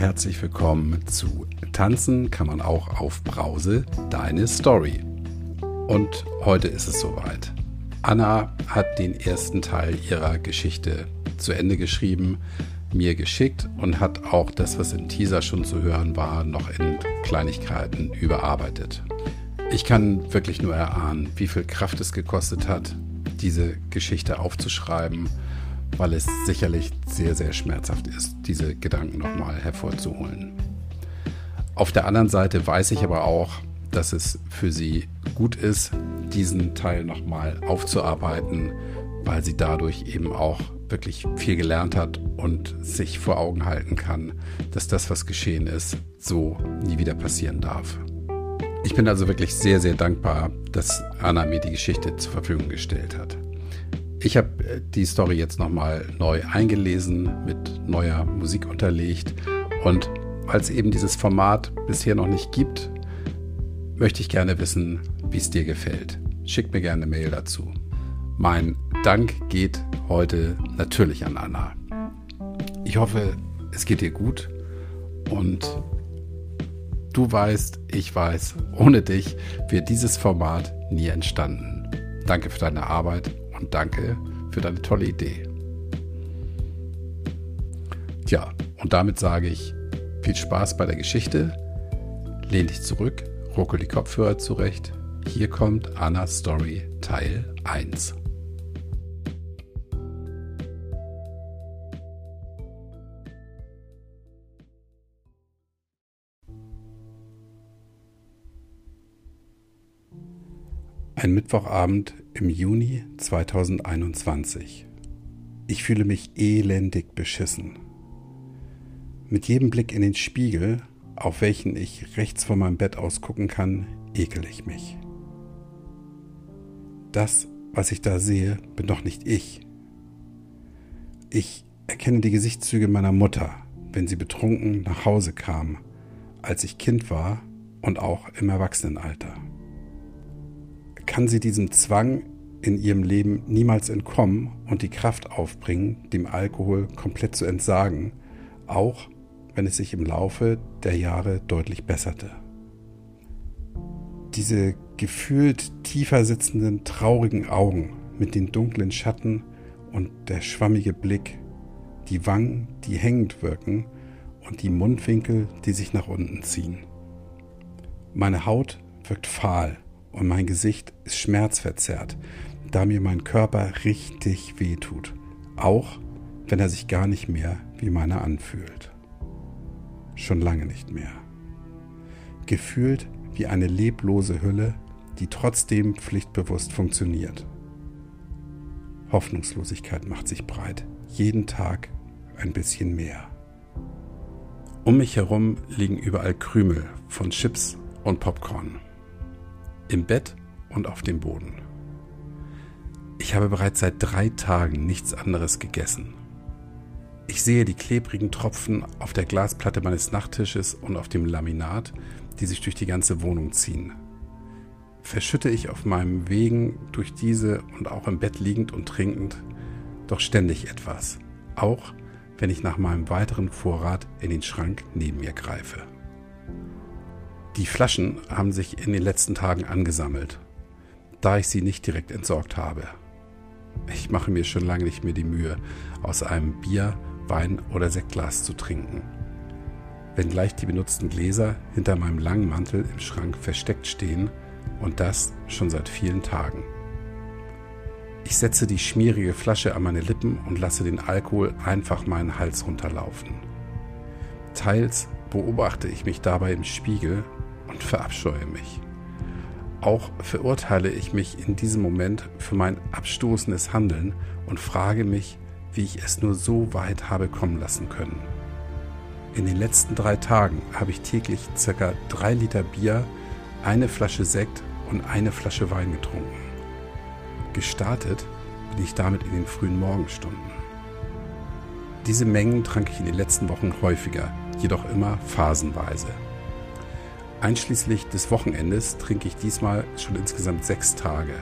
herzlich willkommen zu Tanzen kann man auch auf Brause, deine Story. Und heute ist es soweit. Anna hat den ersten Teil ihrer Geschichte zu Ende geschrieben, mir geschickt und hat auch das, was im Teaser schon zu hören war, noch in Kleinigkeiten überarbeitet. Ich kann wirklich nur erahnen, wie viel Kraft es gekostet hat, diese Geschichte aufzuschreiben weil es sicherlich sehr, sehr schmerzhaft ist, diese Gedanken nochmal hervorzuholen. Auf der anderen Seite weiß ich aber auch, dass es für sie gut ist, diesen Teil nochmal aufzuarbeiten, weil sie dadurch eben auch wirklich viel gelernt hat und sich vor Augen halten kann, dass das, was geschehen ist, so nie wieder passieren darf. Ich bin also wirklich sehr, sehr dankbar, dass Anna mir die Geschichte zur Verfügung gestellt hat. Ich habe äh, die Story jetzt nochmal neu eingelesen, mit neuer Musik unterlegt. Und weil es eben dieses Format bisher noch nicht gibt, möchte ich gerne wissen, wie es dir gefällt. Schick mir gerne eine Mail dazu. Mein Dank geht heute natürlich an Anna. Ich hoffe, es geht dir gut und du weißt, ich weiß, ohne dich wäre dieses Format nie entstanden. Danke für deine Arbeit und danke für deine tolle Idee. Tja, und damit sage ich viel Spaß bei der Geschichte. Lehn dich zurück, ruckel die Kopfhörer zurecht. Hier kommt Annas Story Teil 1. Ein Mittwochabend im Juni 2021. Ich fühle mich elendig beschissen. Mit jedem Blick in den Spiegel, auf welchen ich rechts von meinem Bett aus gucken kann, ekel ich mich. Das, was ich da sehe, bin doch nicht ich. Ich erkenne die Gesichtszüge meiner Mutter, wenn sie betrunken nach Hause kam, als ich Kind war und auch im Erwachsenenalter kann sie diesem Zwang in ihrem Leben niemals entkommen und die Kraft aufbringen, dem Alkohol komplett zu entsagen, auch wenn es sich im Laufe der Jahre deutlich besserte. Diese gefühlt tiefer sitzenden, traurigen Augen mit den dunklen Schatten und der schwammige Blick, die Wangen, die hängend wirken und die Mundwinkel, die sich nach unten ziehen. Meine Haut wirkt fahl und mein Gesicht ist schmerzverzerrt, da mir mein Körper richtig weh tut, auch wenn er sich gar nicht mehr wie meiner anfühlt. Schon lange nicht mehr. Gefühlt wie eine leblose Hülle, die trotzdem pflichtbewusst funktioniert. Hoffnungslosigkeit macht sich breit, jeden Tag ein bisschen mehr. Um mich herum liegen überall Krümel von Chips und Popcorn im Bett und auf dem Boden. Ich habe bereits seit drei Tagen nichts anderes gegessen. Ich sehe die klebrigen Tropfen auf der Glasplatte meines Nachttisches und auf dem Laminat, die sich durch die ganze Wohnung ziehen. Verschütte ich auf meinem Wegen durch diese und auch im Bett liegend und trinkend doch ständig etwas, auch wenn ich nach meinem weiteren Vorrat in den Schrank neben mir greife. Die Flaschen haben sich in den letzten Tagen angesammelt, da ich sie nicht direkt entsorgt habe. Ich mache mir schon lange nicht mehr die Mühe, aus einem Bier, Wein oder Sektglas zu trinken. Wenngleich die benutzten Gläser hinter meinem langen Mantel im Schrank versteckt stehen und das schon seit vielen Tagen. Ich setze die schmierige Flasche an meine Lippen und lasse den Alkohol einfach meinen Hals runterlaufen. Teils beobachte ich mich dabei im Spiegel und verabscheue mich. Auch verurteile ich mich in diesem Moment für mein abstoßendes Handeln und frage mich, wie ich es nur so weit habe kommen lassen können. In den letzten drei Tagen habe ich täglich ca. drei Liter Bier, eine Flasche Sekt und eine Flasche Wein getrunken. Gestartet bin ich damit in den frühen Morgenstunden. Diese Mengen trank ich in den letzten Wochen häufiger, jedoch immer phasenweise. Einschließlich des Wochenendes trinke ich diesmal schon insgesamt sechs Tage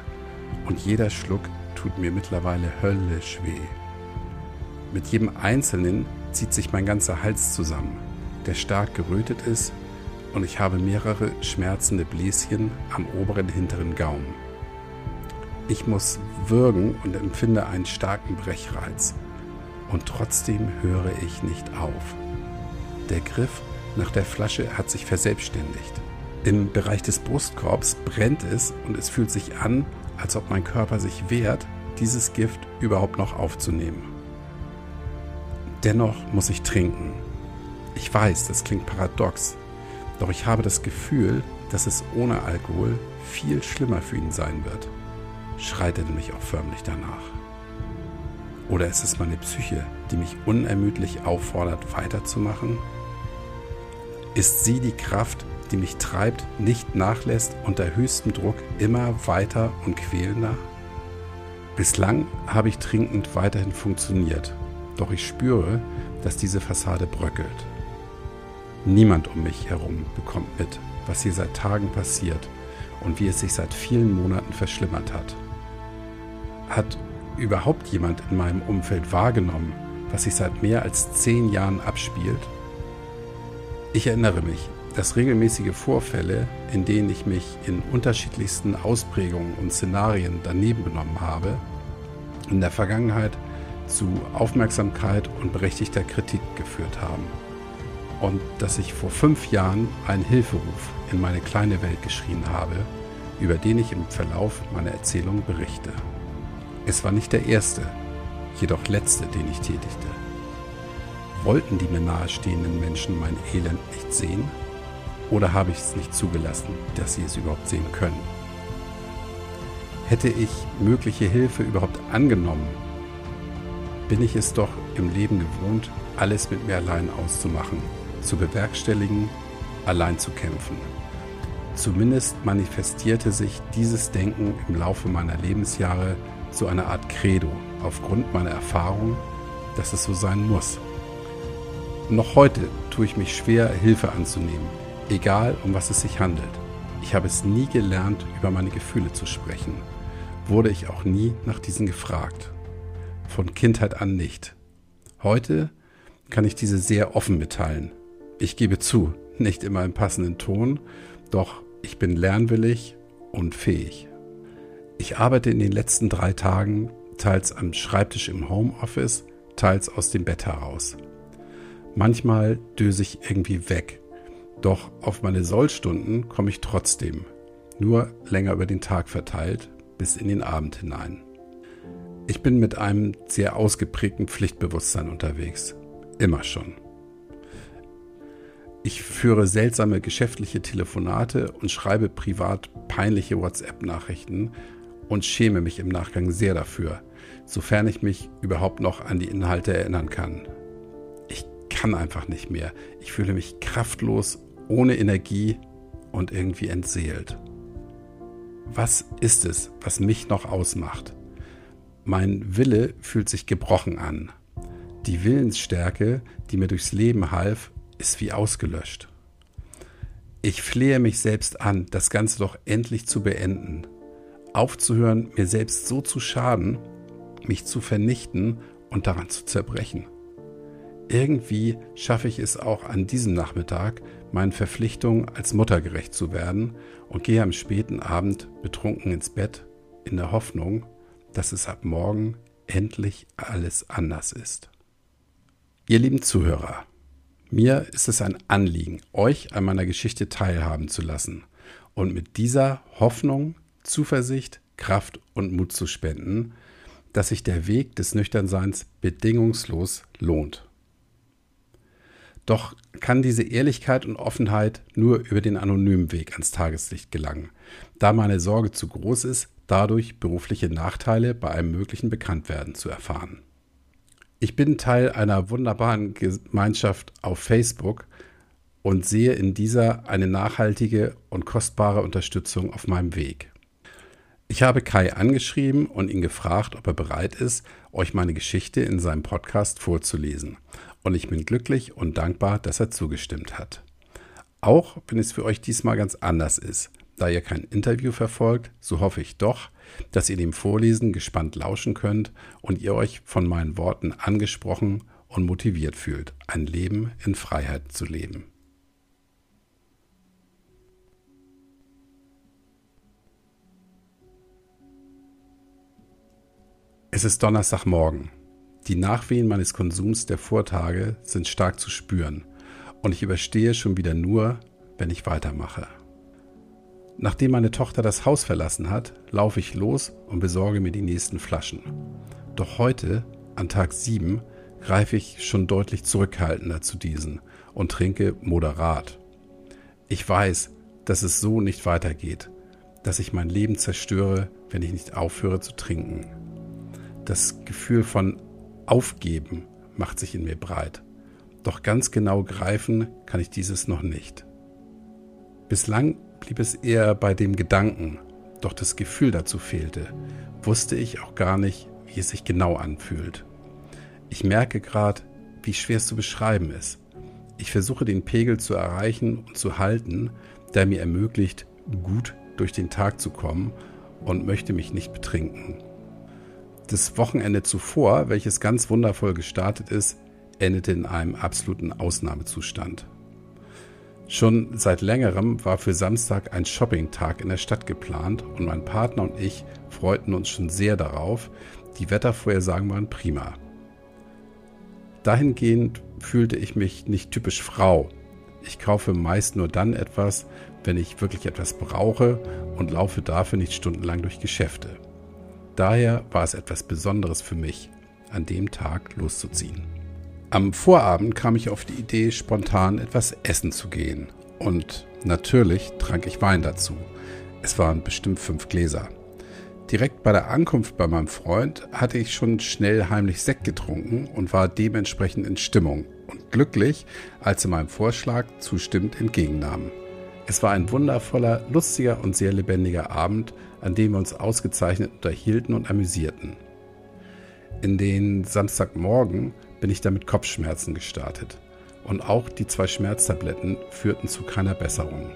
und jeder Schluck tut mir mittlerweile höllisch weh. Mit jedem einzelnen zieht sich mein ganzer Hals zusammen, der stark gerötet ist und ich habe mehrere schmerzende Bläschen am oberen hinteren Gaumen. Ich muss würgen und empfinde einen starken Brechreiz. Und trotzdem höre ich nicht auf. Der Griff nach der Flasche hat sich verselbstständigt. Im Bereich des Brustkorbs brennt es und es fühlt sich an, als ob mein Körper sich wehrt, dieses Gift überhaupt noch aufzunehmen. Dennoch muss ich trinken. Ich weiß, das klingt paradox, doch ich habe das Gefühl, dass es ohne Alkohol viel schlimmer für ihn sein wird. Schreit er nämlich auch förmlich danach. Oder ist es meine Psyche, die mich unermüdlich auffordert, weiterzumachen? Ist sie die Kraft, die mich treibt, nicht nachlässt, unter höchstem Druck immer weiter und quälender? Bislang habe ich trinkend weiterhin funktioniert, doch ich spüre, dass diese Fassade bröckelt. Niemand um mich herum bekommt mit, was hier seit Tagen passiert und wie es sich seit vielen Monaten verschlimmert hat. Hat überhaupt jemand in meinem Umfeld wahrgenommen, was sich seit mehr als zehn Jahren abspielt? Ich erinnere mich, dass regelmäßige Vorfälle, in denen ich mich in unterschiedlichsten Ausprägungen und Szenarien daneben benommen habe, in der Vergangenheit zu Aufmerksamkeit und berechtigter Kritik geführt haben. Und dass ich vor fünf Jahren einen Hilferuf in meine kleine Welt geschrien habe, über den ich im Verlauf meiner Erzählung berichte. Es war nicht der erste, jedoch letzte, den ich tätigte. Wollten die mir nahestehenden Menschen mein Elend nicht sehen? Oder habe ich es nicht zugelassen, dass sie es überhaupt sehen können? Hätte ich mögliche Hilfe überhaupt angenommen, bin ich es doch im Leben gewohnt, alles mit mir allein auszumachen, zu bewerkstelligen, allein zu kämpfen. Zumindest manifestierte sich dieses Denken im Laufe meiner Lebensjahre zu einer Art Credo aufgrund meiner Erfahrung, dass es so sein muss. Noch heute tue ich mich schwer, Hilfe anzunehmen, egal um was es sich handelt. Ich habe es nie gelernt, über meine Gefühle zu sprechen. Wurde ich auch nie nach diesen gefragt. Von Kindheit an nicht. Heute kann ich diese sehr offen mitteilen. Ich gebe zu, nicht immer im passenden Ton, doch ich bin lernwillig und fähig. Ich arbeite in den letzten drei Tagen teils am Schreibtisch im Homeoffice, teils aus dem Bett heraus. Manchmal döse ich irgendwie weg. Doch auf meine Sollstunden komme ich trotzdem. Nur länger über den Tag verteilt, bis in den Abend hinein. Ich bin mit einem sehr ausgeprägten Pflichtbewusstsein unterwegs. Immer schon. Ich führe seltsame geschäftliche Telefonate und schreibe privat peinliche WhatsApp-Nachrichten und schäme mich im Nachgang sehr dafür, sofern ich mich überhaupt noch an die Inhalte erinnern kann kann einfach nicht mehr. Ich fühle mich kraftlos, ohne Energie und irgendwie entseelt. Was ist es, was mich noch ausmacht? Mein Wille fühlt sich gebrochen an. Die Willensstärke, die mir durchs Leben half, ist wie ausgelöscht. Ich flehe mich selbst an, das Ganze doch endlich zu beenden. Aufzuhören, mir selbst so zu schaden, mich zu vernichten und daran zu zerbrechen irgendwie schaffe ich es auch an diesem Nachmittag, meinen Verpflichtungen als Mutter gerecht zu werden und gehe am späten Abend betrunken ins Bett in der Hoffnung, dass es ab morgen endlich alles anders ist. Ihr lieben Zuhörer, mir ist es ein Anliegen, euch an meiner Geschichte teilhaben zu lassen und mit dieser Hoffnung, Zuversicht, Kraft und Mut zu spenden, dass sich der Weg des Nüchternseins bedingungslos lohnt. Doch kann diese Ehrlichkeit und Offenheit nur über den anonymen Weg ans Tageslicht gelangen, da meine Sorge zu groß ist, dadurch berufliche Nachteile bei einem möglichen Bekanntwerden zu erfahren. Ich bin Teil einer wunderbaren Gemeinschaft auf Facebook und sehe in dieser eine nachhaltige und kostbare Unterstützung auf meinem Weg. Ich habe Kai angeschrieben und ihn gefragt, ob er bereit ist, euch meine Geschichte in seinem Podcast vorzulesen und ich bin glücklich und dankbar, dass er zugestimmt hat. Auch wenn es für euch diesmal ganz anders ist. Da ihr kein Interview verfolgt, so hoffe ich doch, dass ihr dem Vorlesen gespannt lauschen könnt und ihr euch von meinen Worten angesprochen und motiviert fühlt, ein Leben in Freiheit zu leben. Es ist Donnerstagmorgen. Die Nachwehen meines Konsums der Vortage sind stark zu spüren und ich überstehe schon wieder nur, wenn ich weitermache. Nachdem meine Tochter das Haus verlassen hat, laufe ich los und besorge mir die nächsten Flaschen. Doch heute, an Tag 7, greife ich schon deutlich zurückhaltender zu diesen und trinke moderat. Ich weiß, dass es so nicht weitergeht, dass ich mein Leben zerstöre, wenn ich nicht aufhöre zu trinken. Das Gefühl von Aufgeben macht sich in mir breit. Doch ganz genau greifen kann ich dieses noch nicht. Bislang blieb es eher bei dem Gedanken, doch das Gefühl dazu fehlte, wusste ich auch gar nicht, wie es sich genau anfühlt. Ich merke gerade, wie schwer es zu beschreiben ist. Ich versuche den Pegel zu erreichen und zu halten, der mir ermöglicht, gut durch den Tag zu kommen und möchte mich nicht betrinken. Das Wochenende zuvor, welches ganz wundervoll gestartet ist, endete in einem absoluten Ausnahmezustand. Schon seit längerem war für Samstag ein Shoppingtag in der Stadt geplant und mein Partner und ich freuten uns schon sehr darauf. Die Wettervorhersagen waren prima. Dahingehend fühlte ich mich nicht typisch Frau. Ich kaufe meist nur dann etwas, wenn ich wirklich etwas brauche und laufe dafür nicht stundenlang durch Geschäfte. Daher war es etwas Besonderes für mich, an dem Tag loszuziehen. Am Vorabend kam ich auf die Idee, spontan etwas essen zu gehen. Und natürlich trank ich Wein dazu. Es waren bestimmt fünf Gläser. Direkt bei der Ankunft bei meinem Freund hatte ich schon schnell heimlich Sekt getrunken und war dementsprechend in Stimmung und glücklich, als er meinem Vorschlag zustimmend entgegennahm. Es war ein wundervoller, lustiger und sehr lebendiger Abend, an dem wir uns ausgezeichnet unterhielten und amüsierten. In den Samstagmorgen bin ich damit Kopfschmerzen gestartet und auch die zwei Schmerztabletten führten zu keiner Besserung.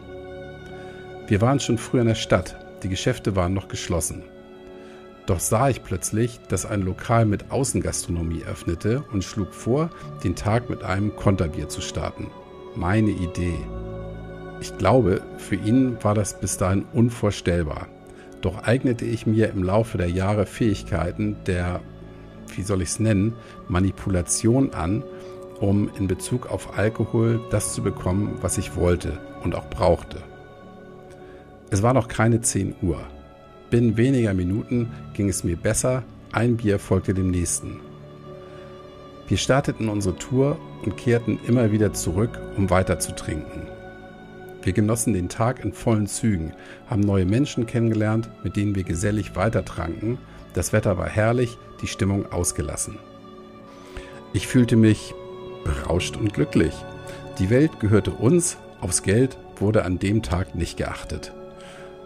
Wir waren schon früh in der Stadt, die Geschäfte waren noch geschlossen. Doch sah ich plötzlich, dass ein Lokal mit Außengastronomie öffnete und schlug vor, den Tag mit einem Konterbier zu starten. Meine Idee. Ich glaube, für ihn war das bis dahin unvorstellbar. Doch eignete ich mir im Laufe der Jahre Fähigkeiten der, wie soll ich es nennen, Manipulation an, um in Bezug auf Alkohol das zu bekommen, was ich wollte und auch brauchte. Es war noch keine 10 Uhr. Binnen weniger Minuten ging es mir besser, ein Bier folgte dem nächsten. Wir starteten unsere Tour und kehrten immer wieder zurück, um weiter zu trinken. Wir genossen den Tag in vollen Zügen, haben neue Menschen kennengelernt, mit denen wir gesellig weitertranken. Das Wetter war herrlich, die Stimmung ausgelassen. Ich fühlte mich berauscht und glücklich. Die Welt gehörte uns, aufs Geld wurde an dem Tag nicht geachtet.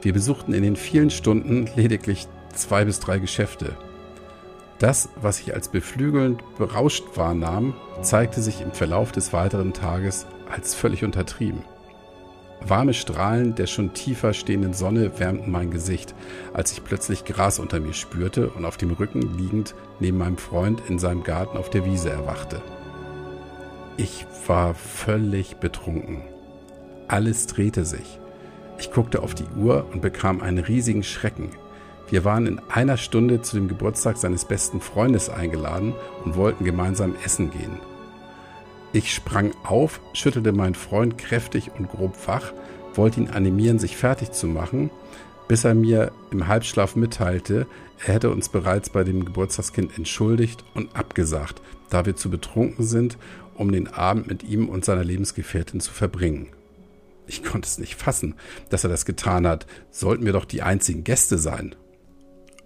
Wir besuchten in den vielen Stunden lediglich zwei bis drei Geschäfte. Das, was ich als beflügelnd berauscht wahrnahm, zeigte sich im Verlauf des weiteren Tages als völlig untertrieben. Warme Strahlen der schon tiefer stehenden Sonne wärmten mein Gesicht, als ich plötzlich Gras unter mir spürte und auf dem Rücken liegend neben meinem Freund in seinem Garten auf der Wiese erwachte. Ich war völlig betrunken. Alles drehte sich. Ich guckte auf die Uhr und bekam einen riesigen Schrecken. Wir waren in einer Stunde zu dem Geburtstag seines besten Freundes eingeladen und wollten gemeinsam essen gehen. Ich sprang auf, schüttelte meinen Freund kräftig und grob wach, wollte ihn animieren, sich fertig zu machen, bis er mir im Halbschlaf mitteilte, er hätte uns bereits bei dem Geburtstagskind entschuldigt und abgesagt, da wir zu betrunken sind, um den Abend mit ihm und seiner Lebensgefährtin zu verbringen. Ich konnte es nicht fassen, dass er das getan hat. Sollten wir doch die einzigen Gäste sein.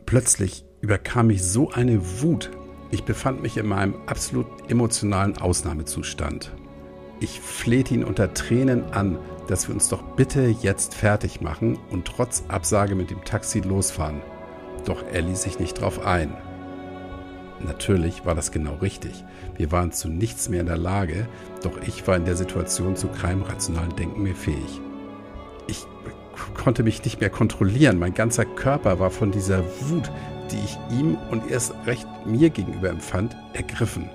Plötzlich überkam mich so eine Wut. Ich befand mich in meinem absolut emotionalen Ausnahmezustand. Ich flehte ihn unter Tränen an, dass wir uns doch bitte jetzt fertig machen und trotz Absage mit dem Taxi losfahren. Doch er ließ sich nicht drauf ein. Natürlich war das genau richtig. Wir waren zu nichts mehr in der Lage, doch ich war in der Situation zu keinem rationalen Denken mehr fähig. Ich konnte mich nicht mehr kontrollieren. Mein ganzer Körper war von dieser Wut, die ich ihm und erst recht mir gegenüber empfand, ergriffen.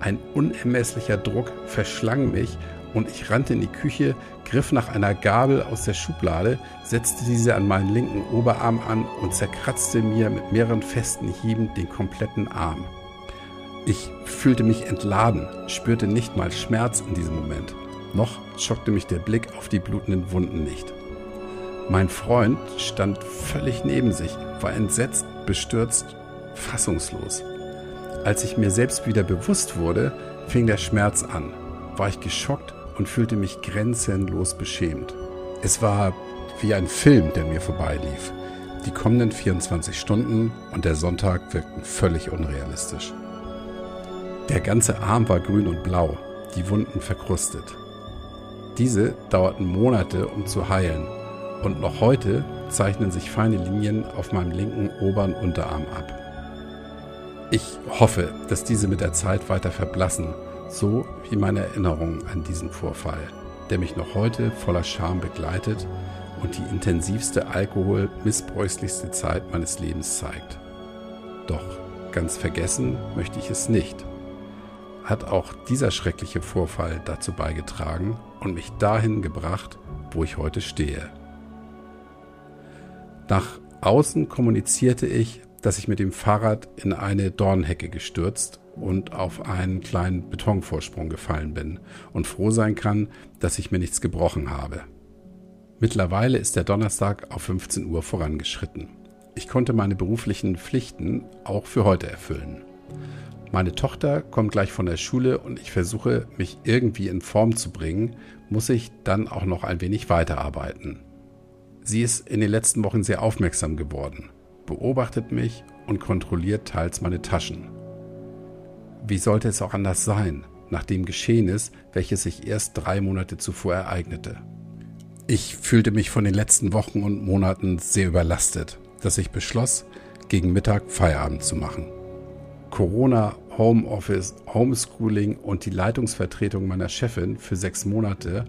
Ein unermesslicher Druck verschlang mich und ich rannte in die Küche, griff nach einer Gabel aus der Schublade, setzte diese an meinen linken Oberarm an und zerkratzte mir mit mehreren festen Hieben den kompletten Arm. Ich fühlte mich entladen, spürte nicht mal Schmerz in diesem Moment. Noch schockte mich der Blick auf die blutenden Wunden nicht. Mein Freund stand völlig neben sich, war entsetzt, bestürzt, fassungslos. Als ich mir selbst wieder bewusst wurde, fing der Schmerz an. War ich geschockt und fühlte mich grenzenlos beschämt. Es war wie ein Film, der mir vorbeilief. Die kommenden 24 Stunden und der Sonntag wirkten völlig unrealistisch. Der ganze Arm war grün und blau, die Wunden verkrustet. Diese dauerten Monate, um zu heilen, und noch heute zeichnen sich feine Linien auf meinem linken oberen Unterarm ab. Ich hoffe, dass diese mit der Zeit weiter verblassen, so wie meine Erinnerung an diesen Vorfall, der mich noch heute voller Scham begleitet und die intensivste alkoholmissbräuchlichste Zeit meines Lebens zeigt. Doch ganz vergessen möchte ich es nicht. Hat auch dieser schreckliche Vorfall dazu beigetragen und mich dahin gebracht, wo ich heute stehe. Nach außen kommunizierte ich, dass ich mit dem Fahrrad in eine Dornhecke gestürzt und auf einen kleinen Betonvorsprung gefallen bin und froh sein kann, dass ich mir nichts gebrochen habe. Mittlerweile ist der Donnerstag auf 15 Uhr vorangeschritten. Ich konnte meine beruflichen Pflichten auch für heute erfüllen. Meine Tochter kommt gleich von der Schule und ich versuche, mich irgendwie in Form zu bringen, muss ich dann auch noch ein wenig weiterarbeiten. Sie ist in den letzten Wochen sehr aufmerksam geworden, beobachtet mich und kontrolliert teils meine Taschen. Wie sollte es auch anders sein, nach dem Geschehnis, welches sich erst drei Monate zuvor ereignete? Ich fühlte mich von den letzten Wochen und Monaten sehr überlastet, dass ich beschloss, gegen Mittag Feierabend zu machen. Corona, Homeoffice, Homeschooling und die Leitungsvertretung meiner Chefin für sechs Monate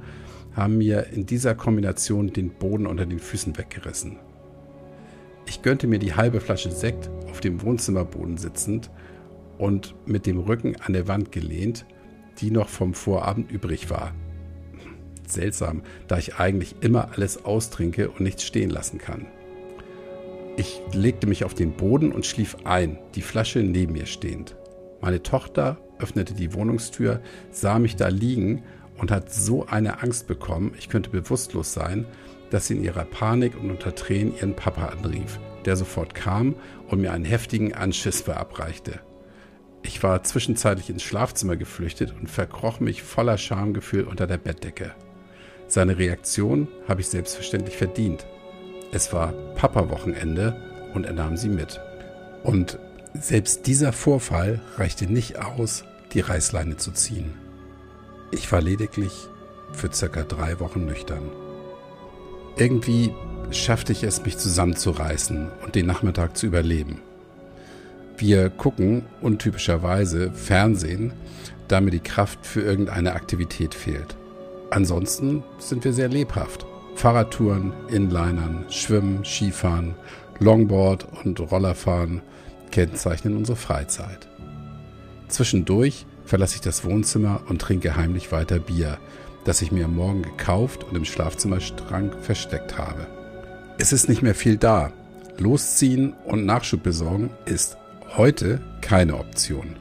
haben mir in dieser Kombination den Boden unter den Füßen weggerissen. Ich gönnte mir die halbe Flasche Sekt auf dem Wohnzimmerboden sitzend und mit dem Rücken an der Wand gelehnt, die noch vom Vorabend übrig war. Seltsam, da ich eigentlich immer alles austrinke und nichts stehen lassen kann. Ich legte mich auf den Boden und schlief ein, die Flasche neben mir stehend. Meine Tochter öffnete die Wohnungstür, sah mich da liegen und hat so eine Angst bekommen, ich könnte bewusstlos sein, dass sie in ihrer Panik und unter Tränen ihren Papa anrief, der sofort kam und mir einen heftigen Anschiss verabreichte. Ich war zwischenzeitlich ins Schlafzimmer geflüchtet und verkroch mich voller Schamgefühl unter der Bettdecke. Seine Reaktion habe ich selbstverständlich verdient. Es war Papa-Wochenende und er nahm sie mit. Und selbst dieser Vorfall reichte nicht aus, die Reißleine zu ziehen. Ich war lediglich für circa drei Wochen nüchtern. Irgendwie schaffte ich es, mich zusammenzureißen und den Nachmittag zu überleben. Wir gucken untypischerweise Fernsehen, da mir die Kraft für irgendeine Aktivität fehlt. Ansonsten sind wir sehr lebhaft. Fahrradtouren, Inlinern, Schwimmen, Skifahren, Longboard und Rollerfahren kennzeichnen unsere Freizeit. Zwischendurch verlasse ich das Wohnzimmer und trinke heimlich weiter Bier, das ich mir am Morgen gekauft und im Schlafzimmerstrang versteckt habe. Es ist nicht mehr viel da. Losziehen und Nachschub besorgen ist heute keine Option.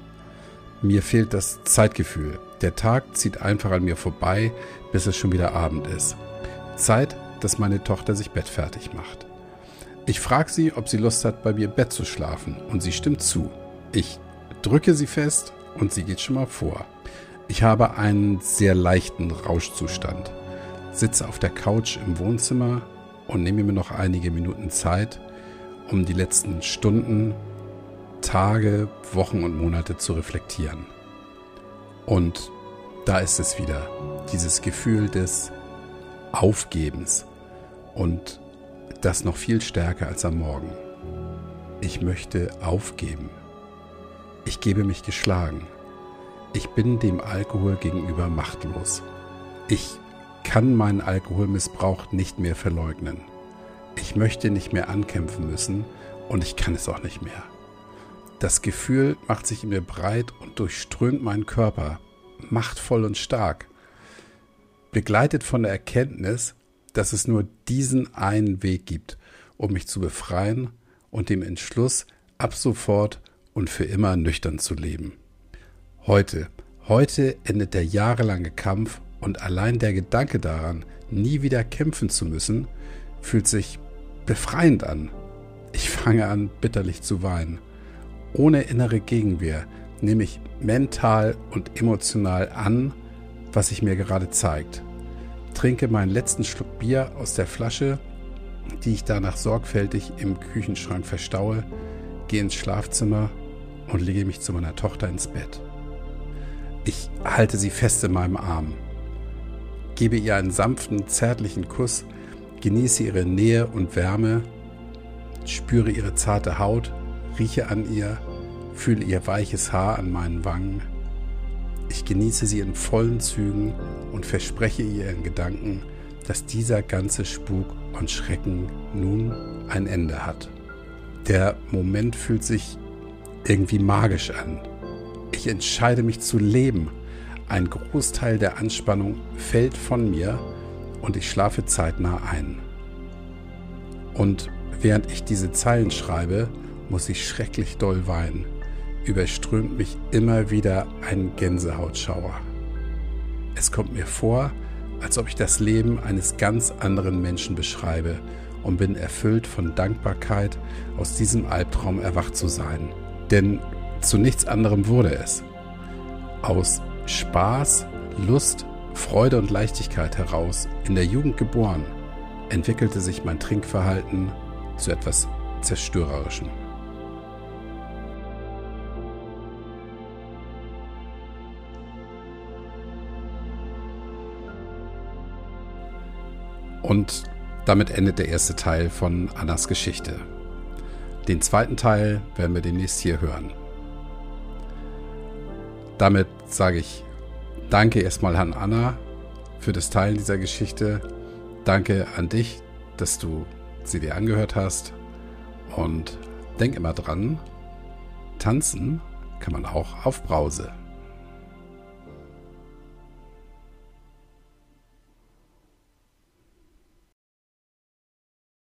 Mir fehlt das Zeitgefühl. Der Tag zieht einfach an mir vorbei, bis es schon wieder Abend ist. Zeit, dass meine Tochter sich bettfertig macht. Ich frage sie, ob sie Lust hat, bei mir im Bett zu schlafen, und sie stimmt zu. Ich drücke sie fest und sie geht schon mal vor. Ich habe einen sehr leichten Rauschzustand, sitze auf der Couch im Wohnzimmer und nehme mir noch einige Minuten Zeit, um die letzten Stunden, Tage, Wochen und Monate zu reflektieren. Und da ist es wieder, dieses Gefühl des Aufgebens und das noch viel stärker als am Morgen. Ich möchte aufgeben. Ich gebe mich geschlagen. Ich bin dem Alkohol gegenüber machtlos. Ich kann meinen Alkoholmissbrauch nicht mehr verleugnen. Ich möchte nicht mehr ankämpfen müssen und ich kann es auch nicht mehr. Das Gefühl macht sich in mir breit und durchströmt meinen Körper, machtvoll und stark, begleitet von der Erkenntnis, dass es nur diesen einen Weg gibt, um mich zu befreien und dem Entschluss, ab sofort und für immer nüchtern zu leben. Heute, heute endet der jahrelange Kampf und allein der Gedanke daran, nie wieder kämpfen zu müssen, fühlt sich befreiend an. Ich fange an, bitterlich zu weinen. Ohne innere Gegenwehr nehme ich mental und emotional an, was sich mir gerade zeigt. Trinke meinen letzten Schluck Bier aus der Flasche, die ich danach sorgfältig im Küchenschrank verstaue, gehe ins Schlafzimmer und lege mich zu meiner Tochter ins Bett. Ich halte sie fest in meinem Arm, gebe ihr einen sanften, zärtlichen Kuss, genieße ihre Nähe und Wärme, spüre ihre zarte Haut, rieche an ihr, fühle ihr weiches Haar an meinen Wangen. Ich genieße sie in vollen Zügen und verspreche ihr in Gedanken, dass dieser ganze Spuk und Schrecken nun ein Ende hat. Der Moment fühlt sich irgendwie magisch an. Ich entscheide mich zu leben. Ein Großteil der Anspannung fällt von mir und ich schlafe zeitnah ein. Und während ich diese Zeilen schreibe, muss ich schrecklich doll weinen. Überströmt mich immer wieder ein Gänsehautschauer. Es kommt mir vor, als ob ich das Leben eines ganz anderen Menschen beschreibe und bin erfüllt von Dankbarkeit, aus diesem Albtraum erwacht zu sein. Denn zu nichts anderem wurde es. Aus Spaß, Lust, Freude und Leichtigkeit heraus, in der Jugend geboren, entwickelte sich mein Trinkverhalten zu etwas Zerstörerischem. Und damit endet der erste Teil von Annas Geschichte. Den zweiten Teil werden wir demnächst hier hören. Damit sage ich Danke erstmal an Anna für das Teilen dieser Geschichte. Danke an dich, dass du sie dir angehört hast. Und denk immer dran, tanzen kann man auch auf Brause.